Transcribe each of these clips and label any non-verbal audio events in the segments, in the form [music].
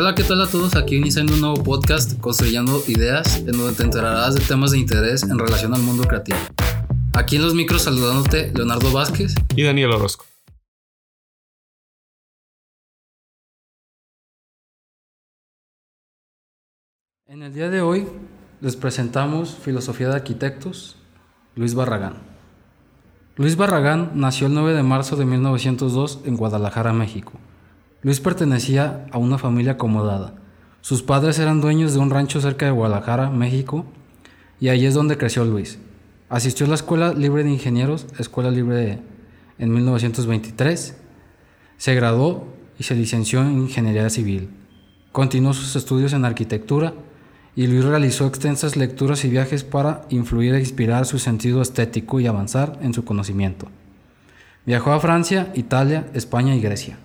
Hola, ¿qué tal a todos? Aquí iniciando un nuevo podcast, Construyendo Ideas, en donde te enterarás de temas de interés en relación al mundo creativo. Aquí en los micros saludándote Leonardo Vázquez y Daniel Orozco. En el día de hoy les presentamos Filosofía de Arquitectos, Luis Barragán. Luis Barragán nació el 9 de marzo de 1902 en Guadalajara, México. Luis pertenecía a una familia acomodada. Sus padres eran dueños de un rancho cerca de Guadalajara, México, y allí es donde creció Luis. Asistió a la Escuela Libre de Ingenieros, Escuela Libre en 1923. Se graduó y se licenció en Ingeniería Civil. Continuó sus estudios en arquitectura y Luis realizó extensas lecturas y viajes para influir e inspirar su sentido estético y avanzar en su conocimiento. Viajó a Francia, Italia, España y Grecia.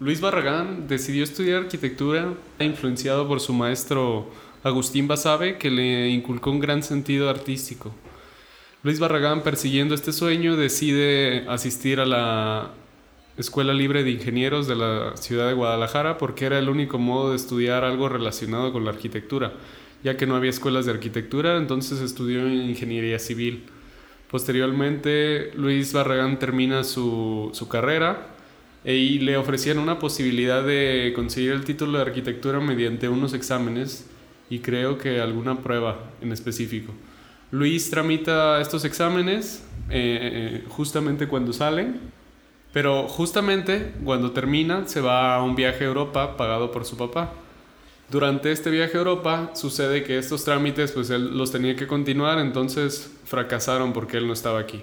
Luis Barragán decidió estudiar arquitectura influenciado por su maestro Agustín Basabe, que le inculcó un gran sentido artístico. Luis Barragán, persiguiendo este sueño, decide asistir a la Escuela Libre de Ingenieros de la ciudad de Guadalajara porque era el único modo de estudiar algo relacionado con la arquitectura, ya que no había escuelas de arquitectura, entonces estudió ingeniería civil. Posteriormente, Luis Barragán termina su, su carrera y le ofrecían una posibilidad de conseguir el título de arquitectura mediante unos exámenes y creo que alguna prueba en específico. Luis tramita estos exámenes eh, eh, justamente cuando salen pero justamente cuando termina se va a un viaje a Europa pagado por su papá. Durante este viaje a Europa sucede que estos trámites pues él los tenía que continuar, entonces fracasaron porque él no estaba aquí.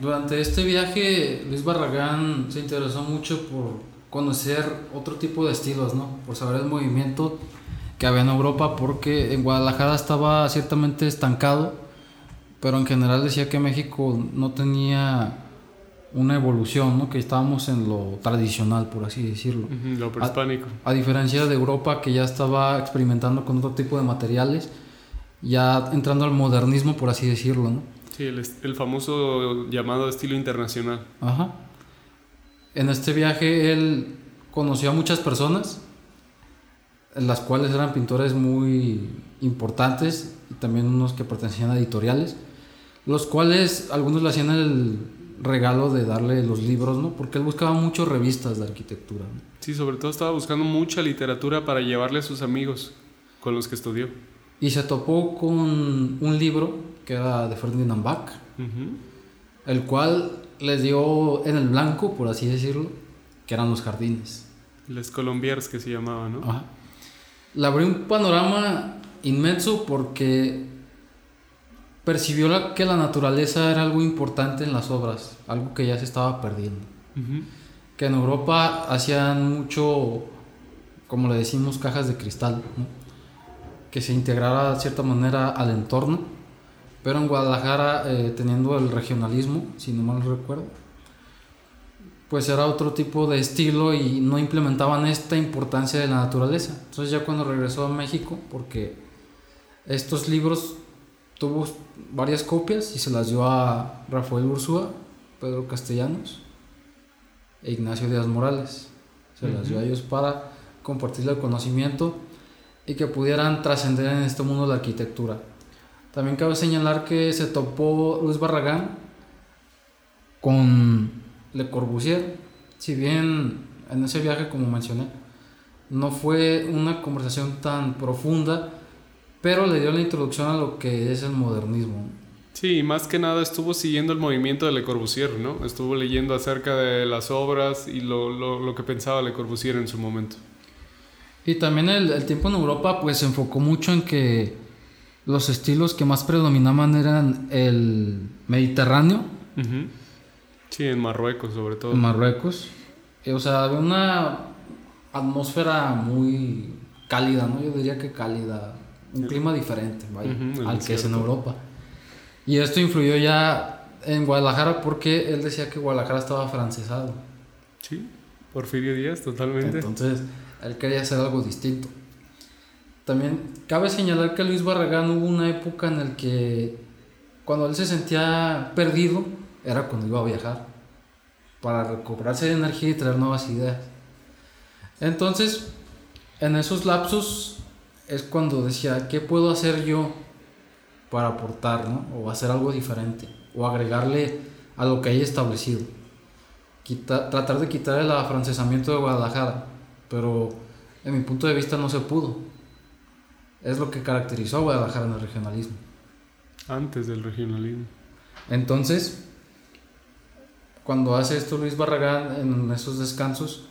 Durante este viaje Luis Barragán se interesó mucho por conocer otro tipo de estilos, ¿no? Por saber el movimiento que había en Europa porque en Guadalajara estaba ciertamente estancado, pero en general decía que México no tenía una evolución, ¿no? que estábamos en lo tradicional, por así decirlo. lo prehispánico. A, diferencia de Europa, que ya estaba experimentando con otro tipo de materiales, ya entrando al modernismo, por así decirlo. ¿no? Sí, el, el famoso llamado estilo internacional. Ajá. En este viaje él conoció a muchas personas, las cuales eran pintores muy importantes y también unos que pertenecían a editoriales, los cuales algunos le hacían el regalo de darle los libros, ¿no? Porque él buscaba muchas revistas de arquitectura. Sí, sobre todo estaba buscando mucha literatura para llevarle a sus amigos con los que estudió. Y se topó con un libro que era de Ferdinand Bach, el cual les dio en el blanco, por así decirlo, que eran los jardines. Les Colombiers que se llamaba, ¿no? Ajá. Le abrió un panorama inmenso porque percibió que la naturaleza era algo importante en las obras, algo que ya se estaba perdiendo. Que en Europa hacían mucho, como le decimos, cajas de cristal, que se integrara de cierta manera al entorno, pero en Guadalajara, eh, teniendo el regionalismo, si no mal recuerdo, pues era otro tipo de estilo y no implementaban esta importancia de la naturaleza. Entonces ya cuando regresó a México, porque estos libros tuvo varias copias y se las dio a Rafael Ursúa, Pedro Castellanos e Ignacio Díaz Morales. Se las dio a ellos para compartir el conocimiento y que pudieran trascender en este mundo de la arquitectura. También cabe señalar que se topó Luis Barragán con Le Corbusier, si bien en ese viaje, como mencioné, no fue una conversación tan profunda, pero le dio la introducción a lo que es el modernismo. Sí, más que nada estuvo siguiendo el movimiento de Le Corbusier, ¿no? Estuvo leyendo acerca de las obras y lo, lo, lo que pensaba Le Corbusier en su momento. Y también el, el, tiempo en Europa pues se enfocó mucho en que los estilos que más predominaban eran el mediterráneo. Sí, en Marruecos sobre todo. En Marruecos. O sea, había una atmósfera muy cálida, ¿no? Yo diría que cálida un clima diferente al que es en Europa. Y esto influyó ya en Guadalajara porque él decía que Guadalajara estaba francesado. Sí, Porfirio Díaz, totalmente. Entonces, él quería hacer algo distinto. También cabe señalar que Luis Barragán hubo una época en la que cuando él se sentía perdido era cuando iba a viajar para recobrarse de energía y traer nuevas ideas. Entonces, En esos lapsos es cuando decía, ¿qué puedo hacer yo para aportar, ¿no? O hacer algo diferente, o agregarle a lo que hay establecido. tratar de quitar el afrancesamiento de Guadalajara, pero en mi punto de vista no se pudo. Es lo que caracterizó a Guadalajara en el regionalismo. Antes del regionalismo. Entonces, cuando hace esto Luis Barragán en esos descansos,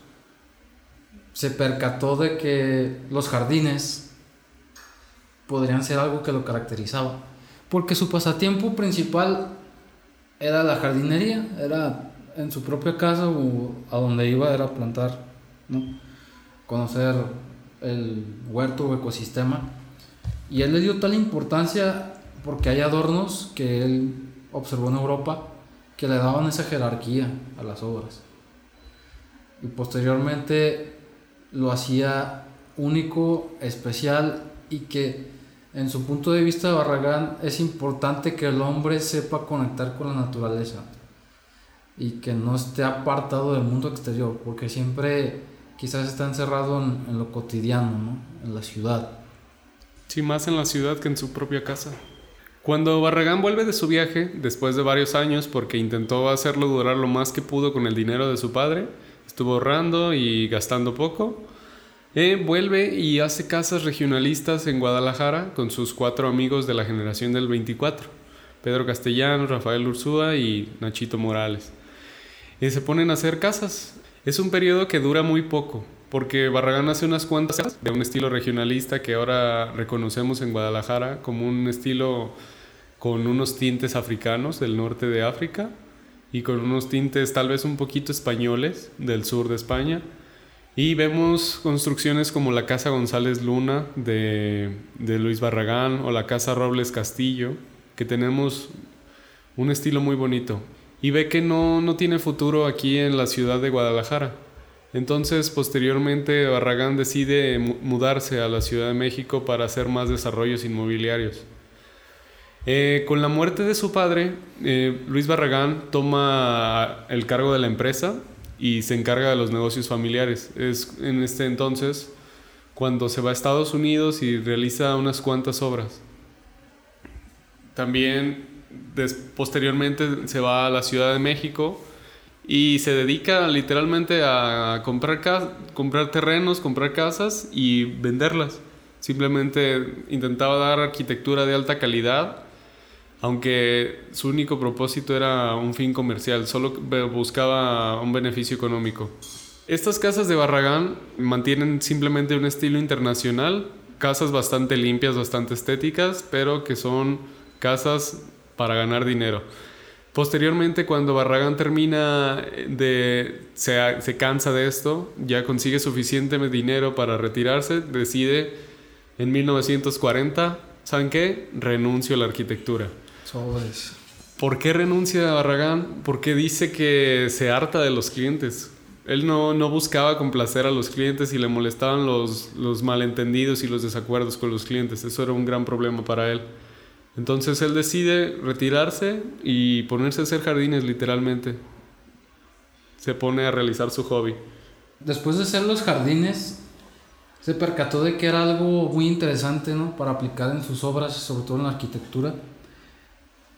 se percató de que los jardines podrían ser algo que lo caracterizaba. Porque su pasatiempo principal era la jardinería, era en su propia casa o a donde iba era plantar, conocer el huerto o ecosistema. Y él le dio tal importancia porque hay adornos que él observó en Europa que le daban esa jerarquía a las obras. Y posteriormente lo hacía único, especial y que en su punto de vista de Barragán es importante que el hombre sepa conectar con la naturaleza y que no esté apartado del mundo exterior, porque siempre quizás está encerrado en, lo cotidiano, ¿no? en la ciudad. Sí, más en la ciudad que en su propia casa. Cuando Barragán vuelve de su viaje, después de varios años, porque intentó hacerlo durar lo más que pudo con el dinero de su padre, estuvo ahorrando y gastando poco, eh, vuelve y hace casas regionalistas en Guadalajara con sus cuatro amigos de la generación del 24, Pedro Castellanos, Rafael Ursúa y Nachito Morales. Y se ponen a hacer casas. Es un periodo que dura muy poco, porque Barragán hace unas cuantas de un estilo regionalista que ahora reconocemos en Guadalajara como un estilo con unos tintes africanos del norte de África y con unos tintes tal vez un poquito españoles del sur de España y vemos construcciones como la Casa González Luna de, Luis Barragán o la Casa Robles Castillo, que tenemos un estilo muy bonito. Y ve que no, no tiene futuro aquí en la ciudad de Guadalajara. Entonces, posteriormente, Barragán decide mudarse a la Ciudad de México para hacer más desarrollos inmobiliarios. Eh, con la muerte de su padre, eh, Luis Barragán toma el cargo de la empresa y se encarga de los negocios familiares. Es en este entonces cuando se va a Estados Unidos y realiza unas cuantas obras. También posteriormente se va a la Ciudad de México y se dedica literalmente a comprar, comprar terrenos, comprar casas y venderlas. Simplemente intentaba dar arquitectura de alta calidad aunque su único propósito era un fin comercial, solo buscaba un beneficio económico. Estas casas de Barragán mantienen simplemente un estilo internacional, casas bastante limpias, bastante estéticas, pero que son casas para ganar dinero. Posteriormente, cuando Barragán termina de. Se, se, cansa de esto, ya consigue suficiente dinero para retirarse, decide en 1940, ¿saben qué? Renuncio a la arquitectura. ¿Por qué renuncia a Barragán? Porque dice que se harta de los clientes. Él no, no buscaba complacer a los clientes y le molestaban los, los malentendidos y los desacuerdos con los clientes. Eso era un gran problema para él. Entonces él decide retirarse y ponerse a hacer jardines literalmente. Se pone a realizar su hobby. Después de hacer los jardines, se percató de que era algo muy interesante ¿no? para aplicar en sus obras, sobre todo en la arquitectura.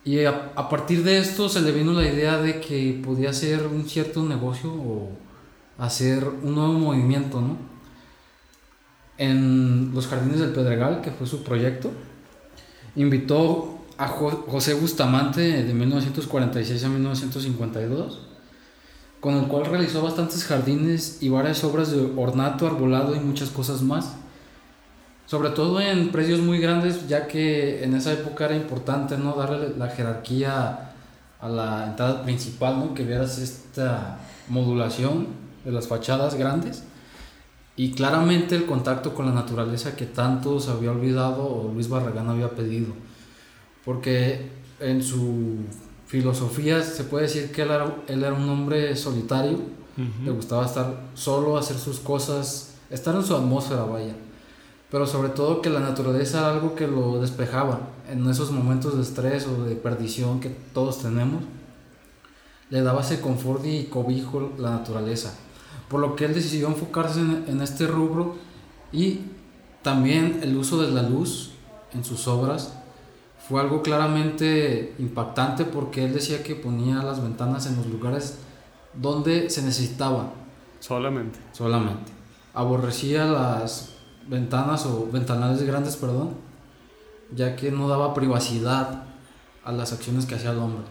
Y a, partir de esto se le vino la idea de que podía ser un cierto negocio o hacer un nuevo movimiento, ¿no? En los Jardines del Pedregal, que fue su proyecto, invitó a José Bustamante de 1946 a 1952, con el cual realizó bastantes jardines y varias obras de ornato, arbolado y muchas cosas más. Sobre todo en precios muy grandes, ya que en esa época era importante no darle la jerarquía a la entrada principal, que vieras esta modulación de las fachadas grandes y claramente el contacto con la naturaleza que tanto se había olvidado o Luis Barragán había pedido. Porque en su filosofía se puede decir que él era, él era un hombre solitario, le gustaba estar solo, hacer sus cosas, estar en su atmósfera, vaya pero sobre todo que la naturaleza era algo que lo despejaba en esos momentos de estrés o de perdición que todos tenemos. Le daba ese confort y cobijo la naturaleza. Por lo que él decidió enfocarse en, este rubro Y también el uso de la luz en sus obras fue algo claramente impactante porque él decía que ponía las ventanas en los lugares donde se necesitaba. Solamente. Solamente. Aborrecía las ventanas o ventanales grandes, perdón, ya que no daba privacidad a las acciones que hacía el hombre.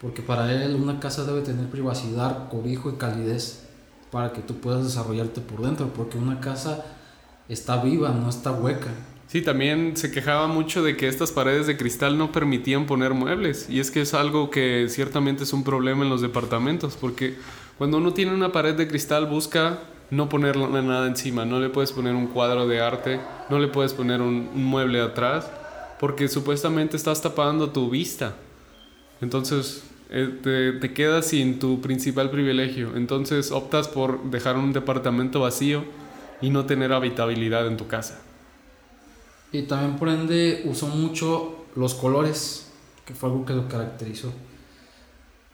Porque para él una casa debe tener privacidad, cobijo y calidez para que tú puedas desarrollarte por dentro, porque una casa está viva, no está hueca. Sí, también se quejaba mucho de que estas paredes de cristal no permitían poner muebles. Y es que es algo que ciertamente es un problema en los departamentos, porque cuando uno tiene una pared de cristal busca no ponerle nada encima, no le puedes poner un cuadro de arte, no le puedes poner un, mueble atrás, porque supuestamente estás tapando tu vista. Entonces te, te quedas sin tu principal privilegio. Entonces optas por dejar un departamento vacío y no tener habitabilidad en tu casa. Y también por ende usó mucho los colores, que fue algo que lo caracterizó.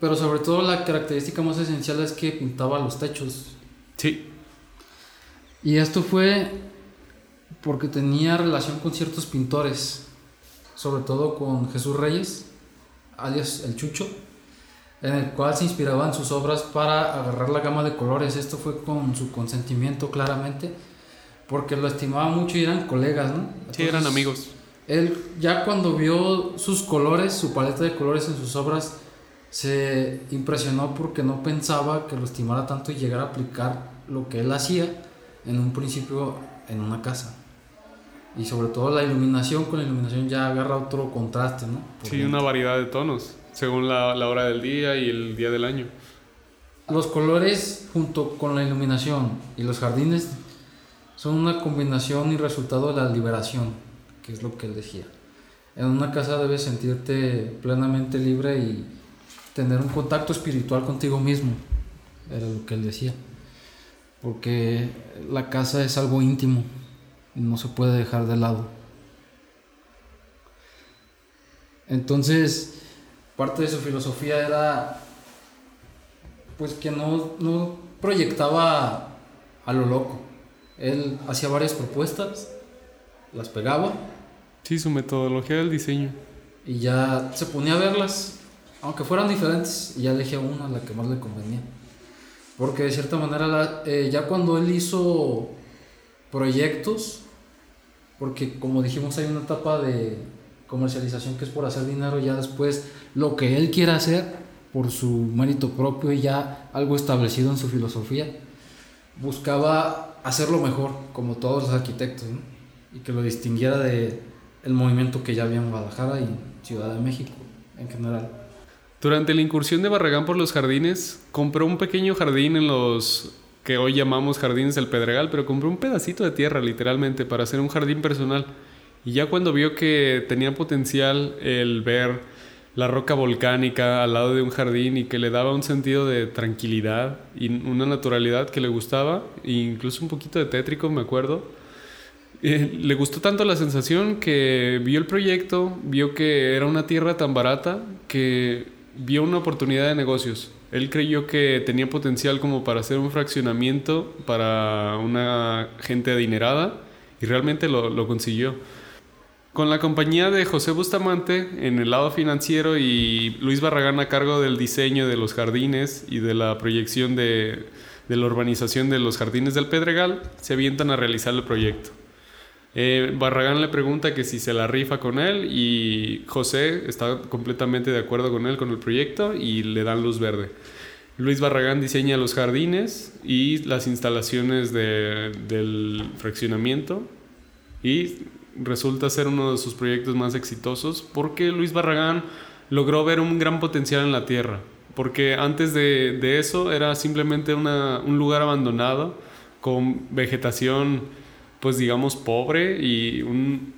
Pero sobre todo la característica más esencial es que pintaba los techos. Sí. Y esto fue porque tenía relación con ciertos pintores, sobre todo con Jesús Reyes, alias el Chucho, en el cual se inspiraba en sus obras para agarrar la gama de colores. Esto fue con su consentimiento claramente porque lo estimaba mucho y eran colegas, ¿no? sí, eran amigos. Él ya cuando vio sus colores, su paleta de colores en sus obras, se impresionó porque no pensaba que lo estimara tanto y llegara a aplicar lo que él hacía en un principio en una casa. Y sobre todo la iluminación, con la iluminación ya agarra otro contraste, ¿no? sí, una variedad de tonos, según la, la hora del día y el día del año. Los colores junto con la iluminación y los jardines son una combinación y resultado de la liberación, que es lo que él decía. En una casa debes sentirte plenamente libre y tener un contacto espiritual contigo mismo, era lo que él decía. Porque la casa es algo íntimo y no se puede dejar de lado. Entonces, parte de su filosofía era pues que no, no proyectaba a lo loco, él hacía varias propuestas, las pegaba. Sí, su metodología del diseño. Y ya se ponía a verlas, aunque fueran diferentes, y ya elegía una, la que más le convenía. Porque de cierta manera, eh, ya cuando él hizo proyectos, porque como dijimos hay una etapa de comercialización que es por hacer dinero, ya después lo que él quiera hacer por su mérito propio y ya algo establecido en su filosofía, buscaba hacerlo mejor, como todos los arquitectos, y que lo distinguiera de el movimiento que ya había en Guadalajara y Ciudad de México en general. Durante la incursión de Barragán por los jardines, compró un pequeño jardín en los que hoy llamamos jardines del Pedregal, pero compró un pedacito de tierra literalmente para hacer un jardín personal. Y ya cuando vio que tenía potencial el ver la roca volcánica al lado de un jardín y que le daba un sentido de tranquilidad y una naturalidad que le gustaba, e incluso un poquito de tétrico, me acuerdo. Eh, le gustó tanto la sensación que vio el proyecto, vio que era una tierra tan barata que vio una oportunidad de negocios. Él creyó que tenía potencial como para hacer un fraccionamiento para una gente adinerada y realmente lo, lo consiguió. Con la compañía de José Bustamante en el lado financiero y Luis Barragán a cargo del diseño de los jardines y de la proyección de, la urbanización de los jardines del Pedregal, se avientan a realizar el proyecto. Eh, Barragán le pregunta que si se la rifa con él y José está completamente de acuerdo con él, con el proyecto y le dan luz verde. Luis Barragán diseña los jardines y las instalaciones del fraccionamiento y resulta ser uno de sus proyectos más exitosos porque Luis Barragán logró ver un gran potencial en la tierra. Porque antes de, eso era simplemente un lugar abandonado con vegetación, pues digamos, pobre y un,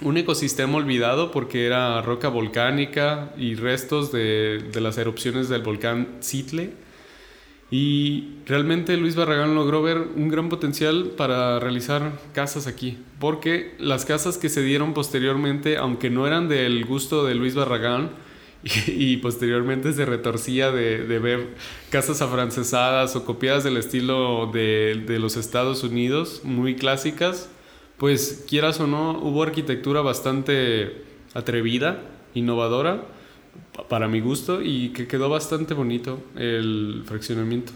un ecosistema olvidado porque era roca volcánica y restos de, de las erupciones del volcán Citle y realmente Luis Barragán logró ver un gran potencial para realizar casas aquí, porque las casas que se dieron posteriormente, aunque no eran del gusto de Luis Barragán [laughs] y, posteriormente se retorcía de, ver casas afrancesadas o copiadas del estilo de, de los Estados Unidos, muy clásicas, pues quieras o no, hubo arquitectura bastante atrevida, innovadora, para mi gusto, y que quedó bastante bonito el fraccionamiento.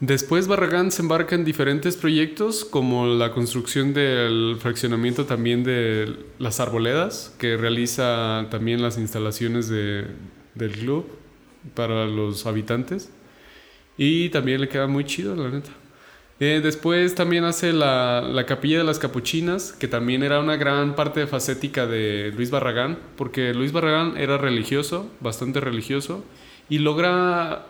Después Barragán se embarca en diferentes proyectos como la construcción del fraccionamiento también de las arboledas, que realiza también las instalaciones de, del club para los habitantes. Y también le queda muy chido, la neta. Eh, después también hace la, la, Capilla de las Capuchinas, que también era una gran parte facética de Luis Barragán, porque Luis Barragán era religioso, bastante religioso, y logra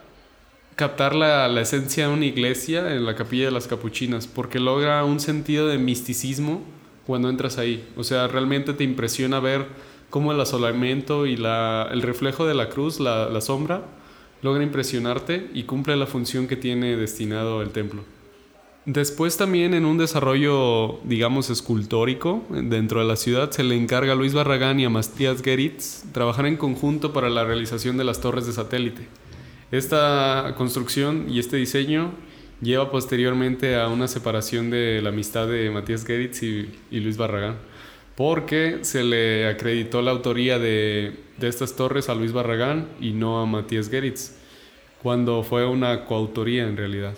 captar la, la, esencia de una iglesia en la capilla de las capuchinas, porque logra un sentido de misticismo cuando entras ahí. O sea, realmente te impresiona ver cómo el asolamiento y la, el reflejo de la cruz, la, la sombra, logra impresionarte y cumple la función que tiene destinado el templo. Después también en un desarrollo, digamos, escultórico dentro de la ciudad, se le encarga a Luis Barragán y a Matías Geritz trabajar en conjunto para la realización de las torres de satélite. Esta construcción y este diseño lleva posteriormente a una separación de la amistad de Matías Geritz y, Luis Barragán, porque se le acreditó la autoría de, de, estas torres a Luis Barragán y no a Matías Geritz, cuando fue una coautoría en realidad.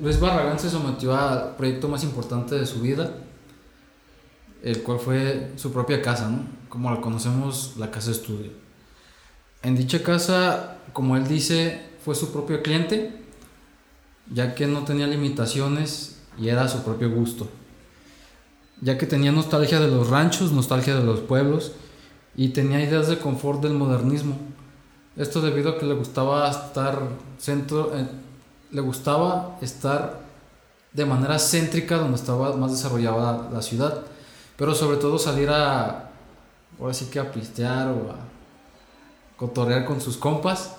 Luis Barragán se sometió al proyecto más importante de su vida, el cual fue su propia casa, ¿no? como la conocemos, la casa estudio. En dicha casa como él dice, fue su propio cliente, ya que no tenía limitaciones y era su propio gusto. Ya que tenía nostalgia de los ranchos, nostalgia de los pueblos y tenía ideas de confort del modernismo. Esto debido a que le gustaba estar centro, eh, le gustaba estar de manera céntrica donde estaba más desarrollada la ciudad, pero sobre todo salir a, ahora sí que a pistear o a cotorrear con sus compas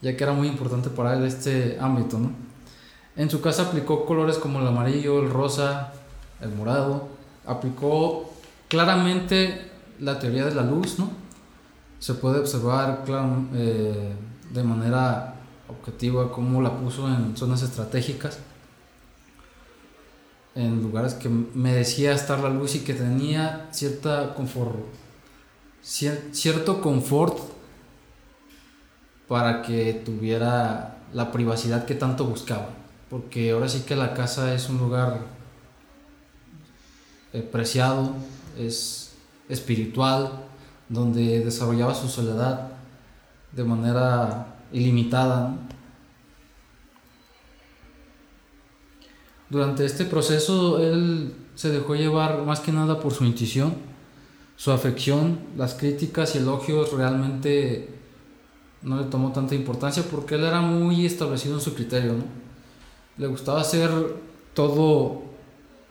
ya que era muy importante para él este ámbito. En su casa aplicó colores como el amarillo, el rosa, el morado, aplicó claramente la teoría de la luz, ¿no? Se puede observar eh, de manera objetiva cómo la puso en zonas estratégicas, en lugares que merecía estar la luz y que tenía cierta confort, cierto confort para que tuviera la privacidad que tanto buscaba. Porque ahora sí que la casa es un lugar eh, preciado, es espiritual, donde desarrollaba su soledad de manera ilimitada. Durante este proceso él se dejó llevar más que nada por su intuición, su afección, las críticas y elogios realmente no le tomó tanta importancia porque él era muy establecido en su criterio. Le gustaba hacer todo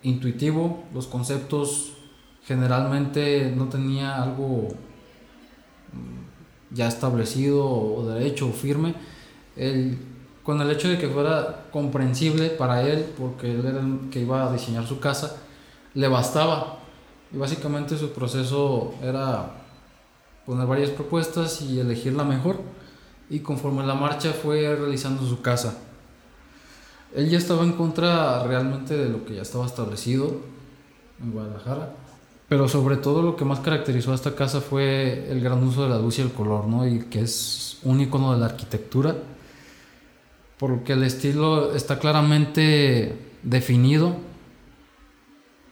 intuitivo, los conceptos generalmente no tenía algo mm, ya establecido o derecho o firme. Él, con el hecho de que fuera comprensible para él, porque él era el que iba a diseñar su casa, le bastaba. Y básicamente su proceso era poner varias propuestas y elegir la mejor y conforme la marcha fue realizando su casa. Él ya estaba en contra realmente de lo que ya estaba establecido en Guadalajara, pero sobre todo lo que más caracterizó a esta casa fue el gran uso de la luz y el color, ¿no? Y que es un icono de la arquitectura, porque el estilo está claramente definido,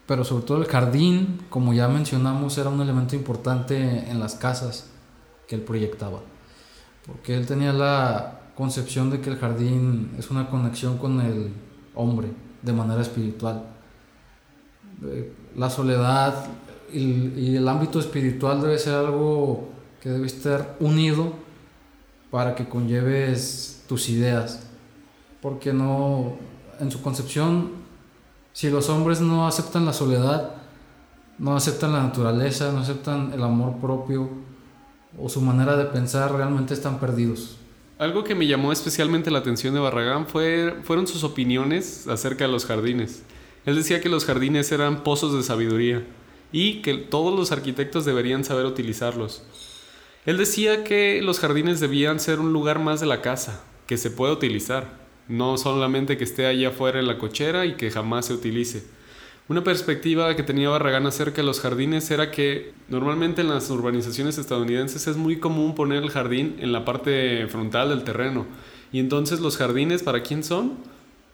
pero sobre todo el jardín, como ya mencionamos, era un elemento importante en las casas que él proyectaba porque él tenía la concepción de que el jardín es una conexión con el hombre de manera espiritual. La soledad y, el ámbito espiritual debe ser algo que debe estar unido para que conlleves tus ideas. Porque no, en su concepción, si los hombres no aceptan la soledad, no aceptan la naturaleza, no aceptan el amor propio, o su manera de pensar realmente están perdidos. Algo que me llamó especialmente la atención de Barragán fue, fueron sus opiniones acerca de los jardines. Él decía que los jardines eran pozos de sabiduría y que todos los arquitectos deberían saber utilizarlos. Él decía que los jardines debían ser un lugar más de la casa, que se pueda utilizar, no solamente que esté allá afuera en la cochera y que jamás se utilice. Una perspectiva que tenía Barragán acerca de los jardines era que normalmente en las urbanizaciones estadounidenses es muy común poner el jardín en la parte frontal del terreno. Y entonces los jardines, ¿para quién son?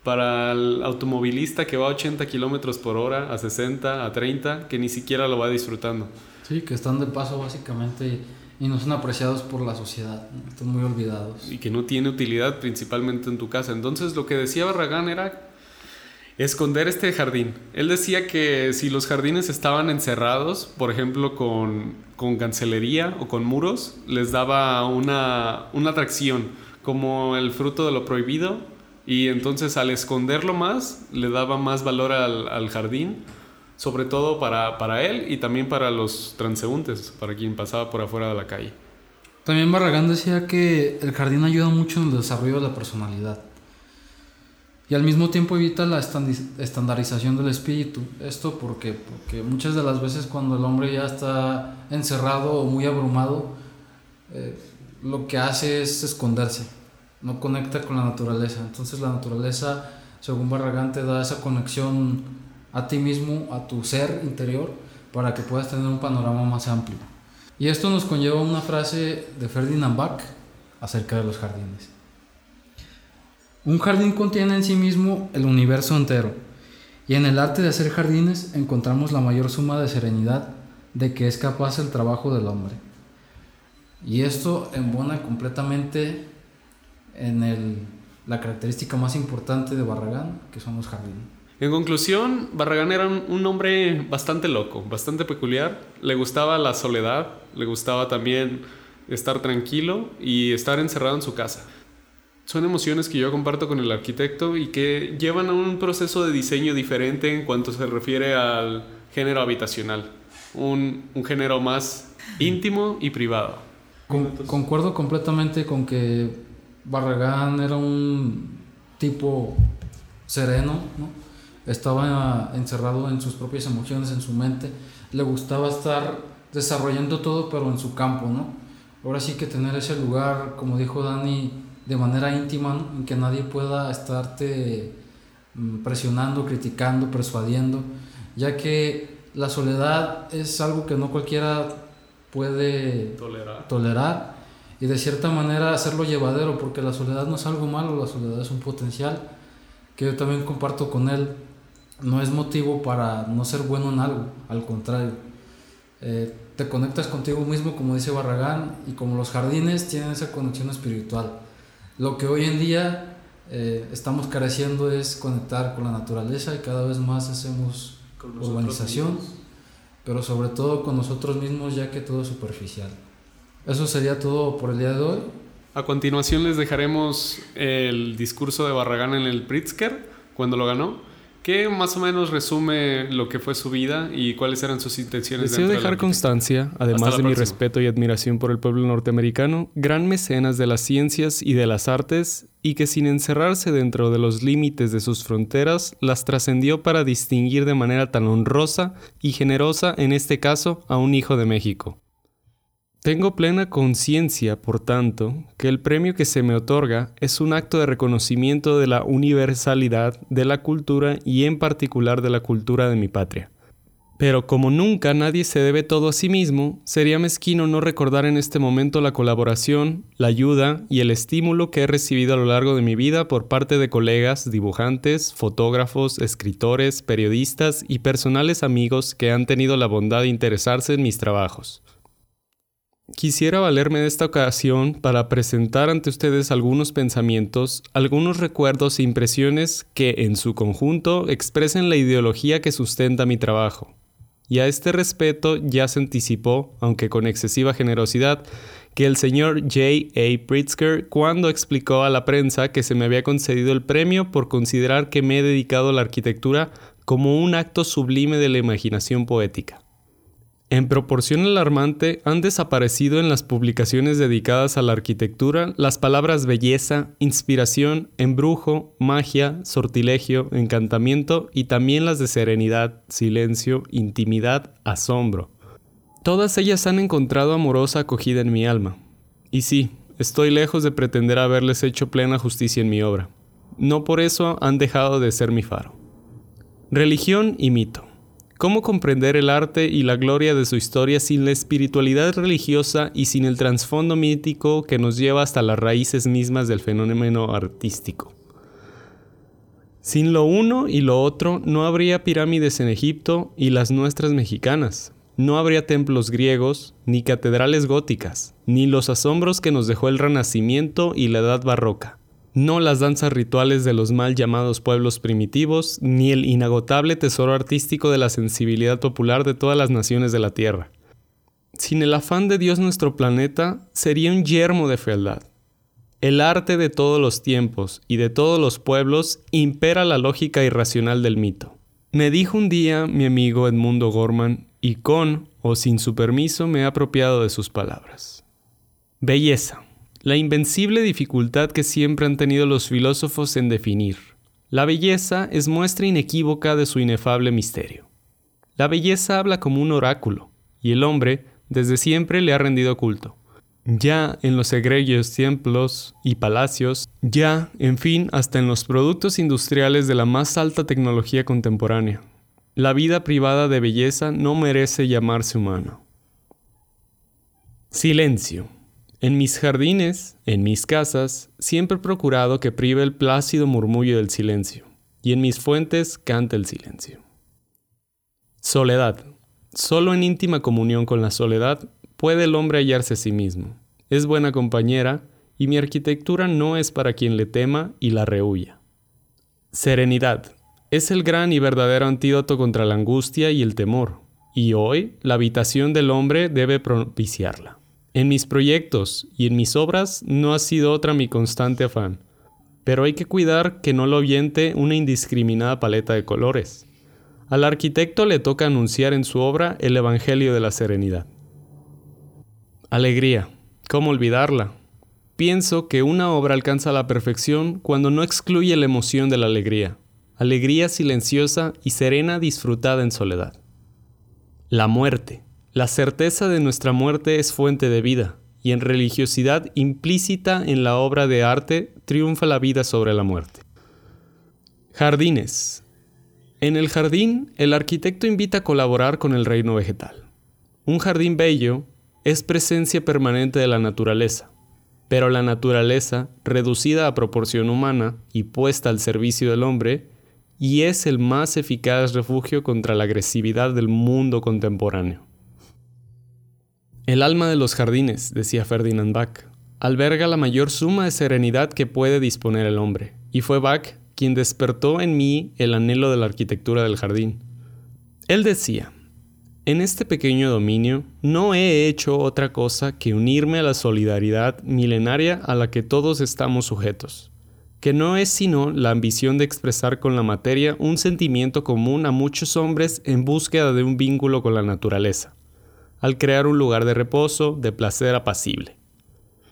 Para el automovilista que va a 80 kilómetros por hora, a 60, a 30, que ni siquiera lo va disfrutando. Sí, que están de paso básicamente y no son apreciados por la sociedad, están muy olvidados. Y que no tiene utilidad principalmente en tu casa. Entonces lo que decía Barragán era esconder este jardín. Él decía que si los jardines estaban encerrados, por ejemplo con, con cancelería o con muros, les daba una, una atracción, como el fruto de lo prohibido, y entonces al esconderlo más, le daba más valor al, al jardín sobre todo para, para él y también para los transeúntes, para quien pasaba por afuera de la calle. También Barragán decía que el jardín ayuda mucho en el desarrollo de la personalidad y al mismo tiempo evita la estandarización del espíritu. Esto porque, porque muchas de las veces cuando el hombre ya está encerrado o muy abrumado, eh, lo que hace es esconderse, no conecta con la naturaleza. Entonces la naturaleza, según Barragán, te da esa conexión a ti mismo, a tu ser interior, para que puedas tener un panorama más amplio. Y esto nos conlleva una frase de Ferdinand Bach acerca de los jardines. Un jardín contiene en sí mismo el universo entero, y en el arte de hacer jardines encontramos la mayor suma de serenidad de que es capaz el trabajo del hombre. Y esto embona completamente en el, la característica más importante de Barragán, que son los jardines. En conclusión, Barragán era un, hombre bastante loco, bastante peculiar. Le gustaba la soledad, le gustaba también estar tranquilo y estar encerrado en su casa. Son emociones que yo comparto con el arquitecto y que llevan a un proceso de diseño diferente en cuanto se refiere al género habitacional. Un, género más íntimo y privado. concuerdo completamente con que Barragán era un tipo sereno, ¿no? estaba encerrado en sus propias emociones, en su mente, le gustaba estar desarrollando todo, pero en su campo, ¿no? Ahora sí que tener ese lugar, como dijo Dani, de manera íntima, en que nadie pueda estarte mm, presionando, criticando, persuadiendo, ya que la soledad es algo que no cualquiera puede tolerar. tolerar y de cierta manera hacerlo llevadero, porque la soledad no es algo malo, la soledad es un potencial que yo también comparto con él no es motivo para no ser bueno en algo, al contrario. Eh, te conectas contigo mismo, como dice Barragán, y como los jardines tienen esa conexión espiritual. Lo que hoy en día eh, estamos careciendo es conectar con la naturaleza y cada vez más hacemos urbanización, pero sobre todo con nosotros mismos ya que todo es superficial. Eso sería todo por el día de hoy. A continuación les dejaremos el discurso de Barragán en el Pritzker cuando lo ganó ¿Qué más o menos resume lo que fue su vida y cuáles eran sus intenciones? Deseo dejar constancia, además de mi respeto y admiración por el pueblo norteamericano, gran mecenas de las ciencias y de las artes, y que sin encerrarse dentro de los límites de sus fronteras, las trascendió para distinguir de manera tan honrosa y generosa, en este caso, a un hijo de México. Tengo plena conciencia, por tanto, que el premio que se me otorga es un acto de reconocimiento de la universalidad de la cultura y en particular de la cultura de mi patria. Pero como nunca nadie se debe todo a sí mismo, sería mezquino no recordar en este momento la colaboración, la ayuda y el estímulo que he recibido a lo largo de mi vida por parte de colegas, dibujantes, fotógrafos, escritores, periodistas y personales amigos que han tenido la bondad de interesarse en mis trabajos. Quisiera valerme de esta ocasión para presentar ante ustedes algunos pensamientos, algunos recuerdos e impresiones que, en su conjunto, expresen la ideología que sustenta mi trabajo. Y a este respeto ya se anticipó, aunque con excesiva generosidad, que el señor J. A. Pritzker cuando explicó a la prensa que se me había concedido el premio por considerar que me he dedicado a la arquitectura como un acto sublime de la imaginación poética. En proporción alarmante han desaparecido en las publicaciones dedicadas a la arquitectura las palabras belleza, inspiración, embrujo, magia, sortilegio, encantamiento y también las de serenidad, silencio, intimidad, asombro. Todas ellas han encontrado amorosa acogida en mi alma. Y sí, estoy lejos de pretender haberles hecho plena justicia en mi obra. No por eso han dejado de ser mi faro. Religión y mito. ¿Cómo comprender el arte y la gloria de su historia sin la espiritualidad religiosa y sin el trasfondo mítico que nos lleva hasta las raíces mismas del fenómeno artístico? Sin lo uno y lo otro no habría pirámides en Egipto y las nuestras mexicanas, no habría templos griegos, ni catedrales góticas, ni los asombros que nos dejó el Renacimiento y la Edad Barroca, no las danzas rituales de los mal llamados pueblos primitivos, ni el inagotable tesoro artístico de la sensibilidad popular de todas las naciones de la Tierra. Sin el afán de Dios nuestro planeta sería un yermo de fealdad. El arte de todos los tiempos y de todos los pueblos impera la lógica irracional del mito. Me dijo un día mi amigo Edmundo Gorman y con o sin su permiso me he apropiado de sus palabras. Belleza, la invencible dificultad que siempre han tenido los filósofos en definir. La belleza es muestra inequívoca de su inefable misterio. La belleza habla como un oráculo, y el hombre desde siempre le ha rendido culto. Ya en los egregios templos y palacios, ya, en fin, hasta en los productos industriales de la más alta tecnología contemporánea, la vida privada de belleza no merece llamarse humano. Silencio. En mis jardines, en mis casas, siempre he procurado que prive el plácido murmullo del silencio, y en mis fuentes cante el silencio. Soledad. Solo en íntima comunión con la soledad puede el hombre hallarse a sí mismo. Es buena compañera, y mi arquitectura no es para quien le tema y la rehuya. Serenidad es el gran y verdadero antídoto contra la angustia y el temor, y hoy la habitación del hombre debe propiciarla. En mis proyectos y en mis obras no ha sido otra mi constante afán, pero hay que cuidar que no lo viente una indiscriminada paleta de colores. Al arquitecto le toca anunciar en su obra el Evangelio de la Serenidad. Alegría. ¿Cómo olvidarla? Pienso que una obra alcanza la perfección cuando no excluye la emoción de la alegría, alegría silenciosa y serena disfrutada en soledad. La muerte. La certeza de nuestra muerte es fuente de vida, y en religiosidad implícita en la obra de arte triunfa la vida sobre la muerte. Jardines. En el jardín, el arquitecto invita a colaborar con el reino vegetal. Un jardín bello es presencia permanente de la naturaleza, pero la naturaleza, reducida a proporción humana y puesta al servicio del hombre, y es el más eficaz refugio contra la agresividad del mundo contemporáneo. El alma de los jardines, decía Ferdinand Bach, alberga la mayor suma de serenidad que puede disponer el hombre, y fue Bach quien despertó en mí el anhelo de la arquitectura del jardín. Él decía, en este pequeño dominio no he hecho otra cosa que unirme a la solidaridad milenaria a la que todos estamos sujetos que no es sino la ambición de expresar con la materia un sentimiento común a muchos hombres en búsqueda de un vínculo con la naturaleza, al crear un lugar de reposo, de placer apacible.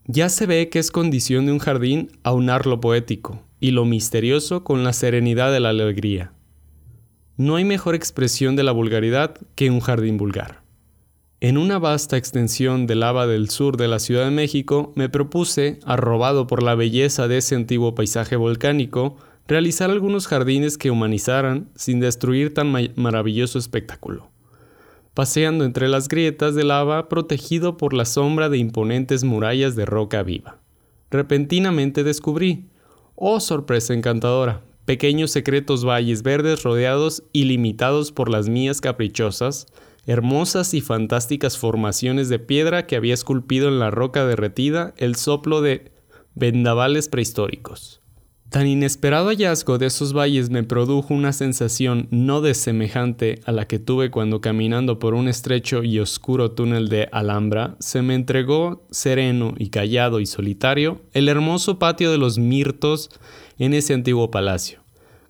Ya se ve que es condición de un jardín aunar lo poético y lo misterioso con la serenidad de la alegría. No hay mejor expresión de la vulgaridad que un jardín vulgar. En una vasta extensión de lava del sur de la Ciudad de México, me propuse, arrobado por la belleza de ese antiguo paisaje volcánico, realizar algunos jardines que humanizaran sin destruir tan maravilloso espectáculo. Paseando entre las grietas de lava protegido por la sombra de imponentes murallas de roca viva. Repentinamente descubrí, oh sorpresa encantadora, pequeños secretos valles verdes rodeados y limitados por las mías caprichosas, hermosas y fantásticas formaciones de piedra que había esculpido en la roca derretida el soplo de vendavales prehistóricos. Tan inesperado hallazgo de esos valles me produjo una sensación no desemejante a la que tuve cuando caminando por un estrecho y oscuro túnel de Alhambra se me entregó sereno y callado y solitario el hermoso patio de los mirtos en ese antiguo palacio.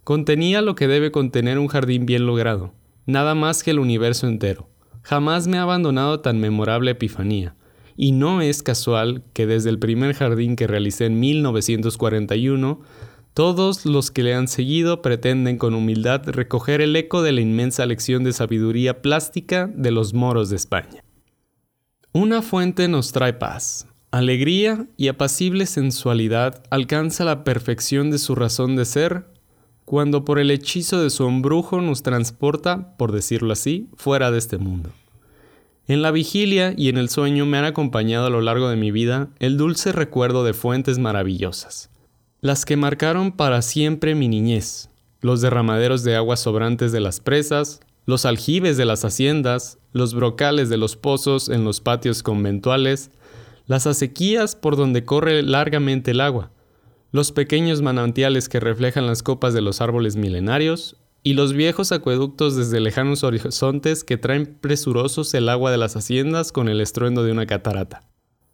Contenía lo que debe contener un jardín bien logrado, nada más que el universo entero. Jamás me ha abandonado tan memorable epifanía, y no es casual que desde el primer jardín que realicé en 1941, todos los que le han seguido pretenden con humildad recoger el eco de la inmensa lección de sabiduría plástica de los moros de España. Una fuente nos trae paz, alegría y apacible sensualidad alcanza la perfección de su razón de ser cuando por el hechizo de su embrujo nos transporta, por decirlo así, fuera de este mundo. En la vigilia y en el sueño me han acompañado a lo largo de mi vida el dulce recuerdo de fuentes maravillosas, las que marcaron para siempre mi niñez, los derramaderos de aguas sobrantes de las presas, los aljibes de las haciendas, los brocales de los pozos en los patios conventuales, las acequias por donde corre largamente el agua, los pequeños manantiales que reflejan las copas de los árboles milenarios y los viejos acueductos desde lejanos horizontes que traen presurosos el agua de las haciendas con el estruendo de una catarata.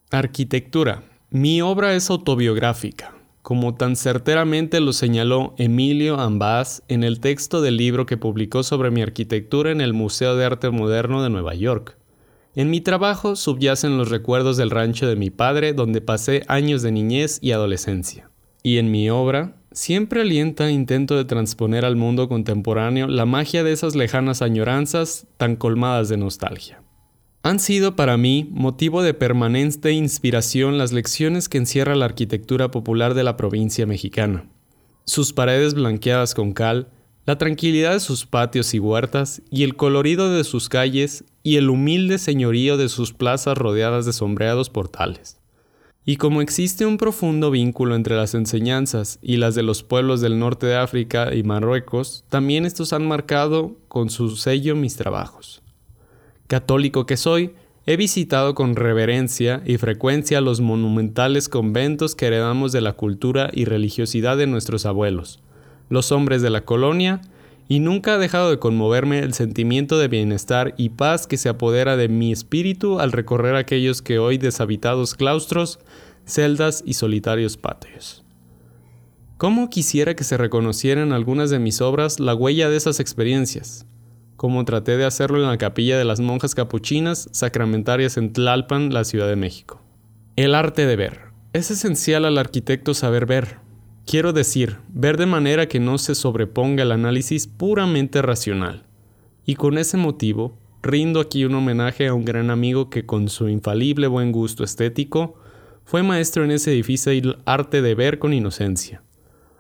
Arquitectura. Mi obra es autobiográfica, como tan certeramente lo señaló Emilio Ambaz en el texto del libro que publicó sobre mi arquitectura en el Museo de Arte Moderno de Nueva York. En mi trabajo subyacen los recuerdos del rancho de mi padre donde pasé años de niñez y adolescencia. Y en mi obra siempre alienta intento de transponer al mundo contemporáneo la magia de esas lejanas añoranzas tan colmadas de nostalgia. Han sido para mí motivo de permanente inspiración las lecciones que encierra la arquitectura popular de la provincia mexicana. Sus paredes blanqueadas con cal, la tranquilidad de sus patios y huertas, y el colorido de sus calles, y el humilde señorío de sus plazas rodeadas de sombreados portales. Y como existe un profundo vínculo entre las enseñanzas y las de los pueblos del norte de África y Marruecos, también estos han marcado con su sello mis trabajos. Católico que soy, he visitado con reverencia y frecuencia los monumentales conventos que heredamos de la cultura y religiosidad de nuestros abuelos, los hombres de la colonia, y nunca ha dejado de conmoverme el sentimiento de bienestar y paz que se apodera de mi espíritu al recorrer aquellos que hoy deshabitados claustros, celdas y solitarios patios. ¿Cómo quisiera que se reconocieran algunas de mis obras la huella de esas experiencias? Como traté de hacerlo en la capilla de las monjas capuchinas sacramentarias en Tlalpan, la Ciudad de México. El arte de ver. Es esencial al arquitecto saber ver, Quiero decir, ver de manera que no se sobreponga el análisis puramente racional. Y con ese motivo, rindo aquí un homenaje a un gran amigo que con su infalible buen gusto estético, fue maestro en ese difícil arte de ver con inocencia.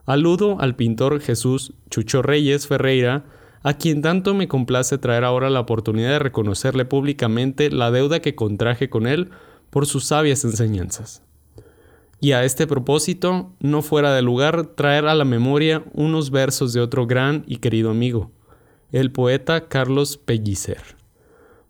Aludo al pintor Jesús Chucho Reyes Ferreira, a quien tanto me complace traer ahora la oportunidad de reconocerle públicamente la deuda que contraje con él por sus sabias enseñanzas y a este propósito no fuera de lugar traer a la memoria unos versos de otro gran y querido amigo, el poeta Carlos Pellicer.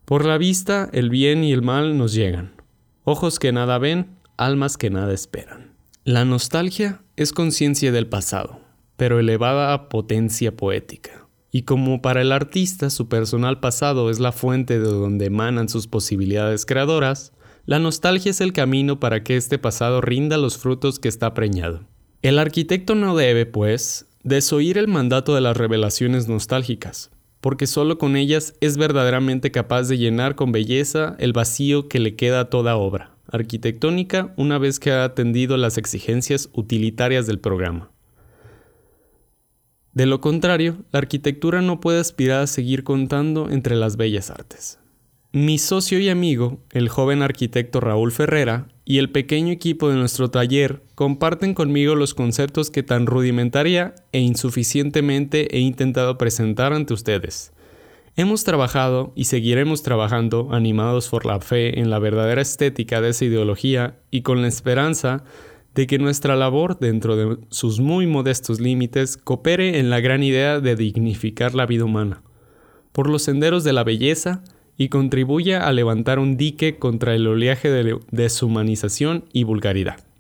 Por la vista el bien y el mal nos llegan, ojos que nada ven, almas que nada esperan. La nostalgia es conciencia del pasado, pero elevada a potencia poética. Y como para el artista su personal pasado es la fuente de donde emanan sus posibilidades creadoras, la nostalgia es el camino para que este pasado rinda los frutos que está preñado. El arquitecto no debe, pues, desoír el mandato de las revelaciones nostálgicas, porque solo con ellas es verdaderamente capaz de llenar con belleza el vacío que le queda a toda obra arquitectónica una vez que ha atendido las exigencias utilitarias del programa. De lo contrario, la arquitectura no puede aspirar a seguir contando entre las bellas artes. Mi socio y amigo, el joven arquitecto Raúl Ferrera, y el pequeño equipo de nuestro taller comparten conmigo los conceptos que tan rudimentaria e insuficientemente he intentado presentar ante ustedes. Hemos trabajado y seguiremos trabajando animados por la fe en la verdadera estética de esa ideología y con la esperanza de que nuestra labor dentro de sus muy modestos límites coopere en la gran idea de dignificar la vida humana, por los senderos de la belleza, y contribuya a levantar un dique contra el oleaje de deshumanización y vulgaridad.